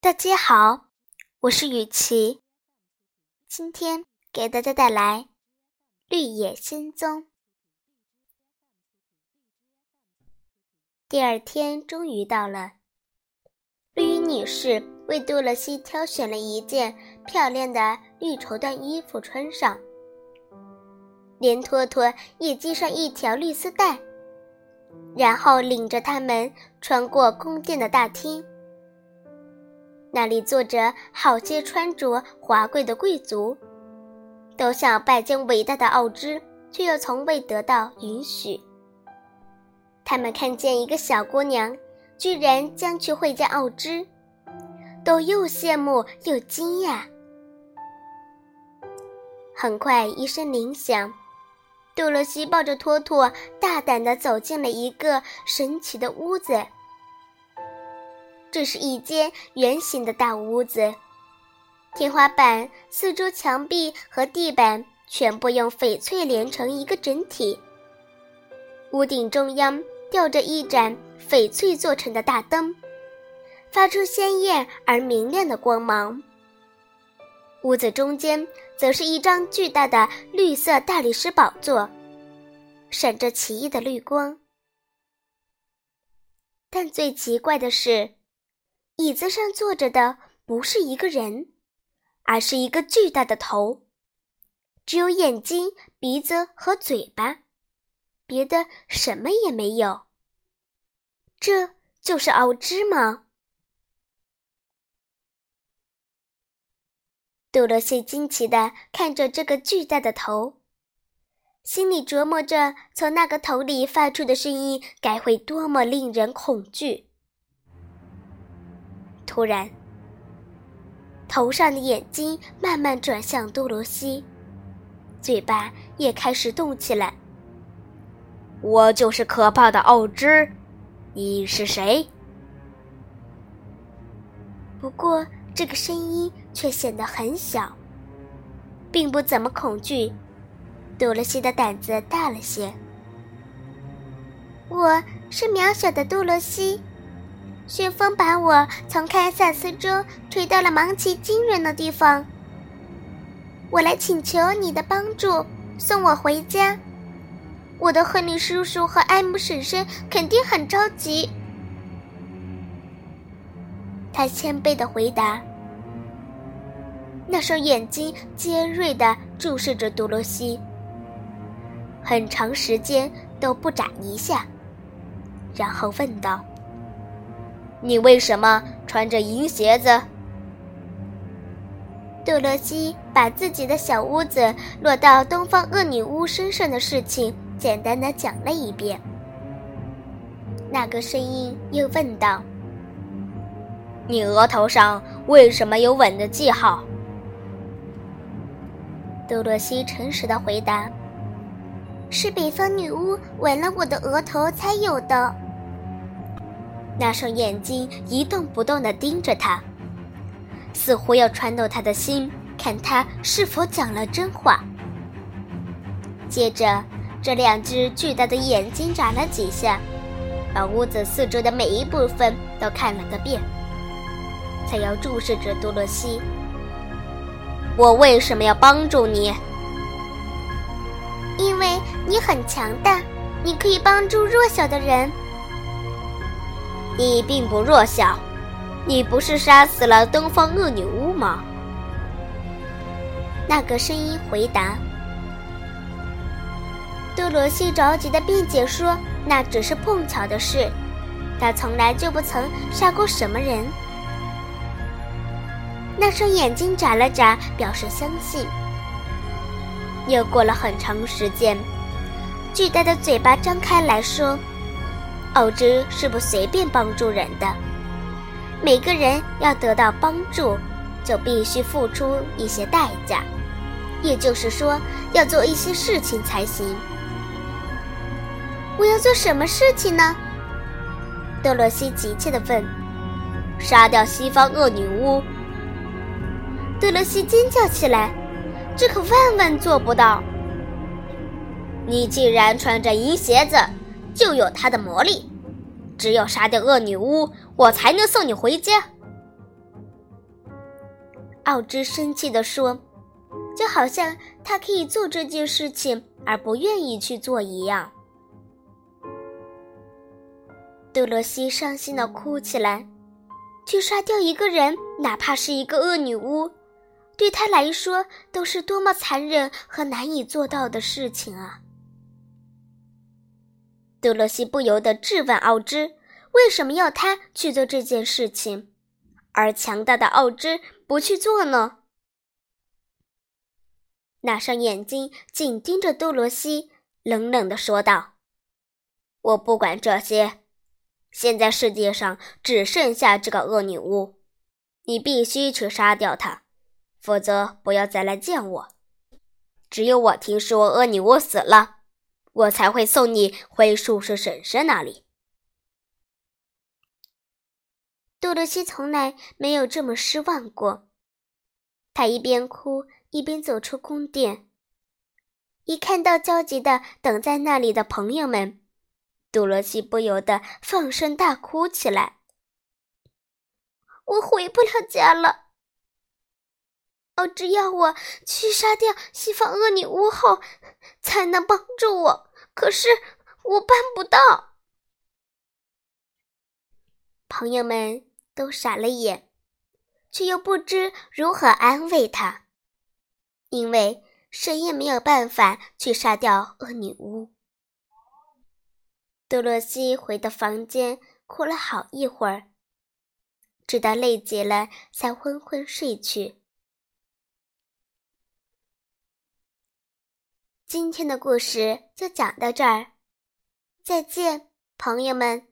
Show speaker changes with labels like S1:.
S1: 大家好，我是雨琪，今天给大家带来《绿野仙踪》。第二天终于到了，绿衣女士为杜乐西挑选了一件漂亮的绿绸缎衣服穿上，连托托也系上一条绿丝带，然后领着他们穿过宫殿的大厅。那里坐着好些穿着华贵的贵族，都想拜见伟大的奥芝，却又从未得到允许。他们看见一个小姑娘，居然将去会见奥芝，都又羡慕又惊讶。很快，一声铃响，杜洛西抱着托托，大胆地走进了一个神奇的屋子。这是一间圆形的大屋子，天花板、四周墙壁和地板全部用翡翠连成一个整体。屋顶中央吊着一盏翡翠做成的大灯，发出鲜艳而明亮的光芒。屋子中间则是一张巨大的绿色大理石宝座，闪着奇异的绿光。但最奇怪的是。椅子上坐着的不是一个人，而是一个巨大的头，只有眼睛、鼻子和嘴巴，别的什么也没有。这就是奥芝吗？杜罗西惊奇地看着这个巨大的头，心里琢磨着从那个头里发出的声音该会多么令人恐惧。突然，头上的眼睛慢慢转向多罗西，嘴巴也开始动起来。
S2: 我就是可怕的奥芝，你是谁？
S1: 不过这个声音却显得很小，并不怎么恐惧。多罗西的胆子大了些。我是渺小的多罗西。旋风把我从堪萨斯州吹到了芒奇惊人的地方。我来请求你的帮助，送我回家。我的亨利叔叔和艾姆婶婶肯定很着急。他谦卑的回答，那双眼睛尖锐的注视着多罗西，很长时间都不眨一下，然后问道。
S2: 你为什么穿着银鞋子？
S1: 杜洛西把自己的小屋子落到东方恶女巫身上的事情简单的讲了一遍。那个声音又问道：“
S2: 你额头上为什么有吻的记号？”
S1: 杜洛西诚实的回答：“是北方女巫吻了我的额头才有的。”那双眼睛一动不动地盯着他，似乎要穿透他的心，看他是否讲了真话。接着，这两只巨大的眼睛眨了几下，把屋子四周的每一部分都看了个遍，才又注视着多罗西。
S2: 我为什么要帮助你？
S1: 因为你很强大，你可以帮助弱小的人。
S2: 你并不弱小，你不是杀死了东方恶女巫吗？
S1: 那个声音回答。多罗西着急的辩解说：“那只是碰巧的事，他从来就不曾杀过什么人。”那双眼睛眨了眨，表示相信。又过了很长时间，巨大的嘴巴张开来说。奥芝是不随便帮助人的，每个人要得到帮助，就必须付出一些代价，也就是说，要做一些事情才行。我要做什么事情呢？多罗西急切地问。
S2: 杀掉西方恶女巫！
S1: 多罗西尖叫起来，这可万万做不到。
S2: 你既然穿着银鞋子。就有它的魔力，只有杀掉恶女巫，我才能送你回家。
S1: 奥芝生气地说，就好像他可以做这件事情而不愿意去做一样。杜罗西伤心地哭起来，去杀掉一个人，哪怕是一个恶女巫，对他来说都是多么残忍和难以做到的事情啊！杜洛西不由得质问奥芝：“为什么要他去做这件事情，而强大的奥芝不去做呢？”那双眼睛紧盯着杜罗西，冷冷地说道：“我不管这些。现在世界上只剩下这个恶女巫，你必须去杀掉她，否则不要再来见我。只有我听说恶女巫死了。”我才会送你回宿舍婶婶那里。杜洛西从来没有这么失望过。他一边哭一边走出宫殿。一看到焦急的等在那里的朋友们，杜洛西不由得放声大哭起来。我回不了家了。哦，只要我去杀掉西方恶女巫后，才能帮助我。可是我办不到，朋友们都傻了眼，却又不知如何安慰他，因为谁也没有办法去杀掉恶女巫。多洛西回到房间，哭了好一会儿，直到累极了，才昏昏睡去。今天的故事就讲到这儿，再见，朋友们。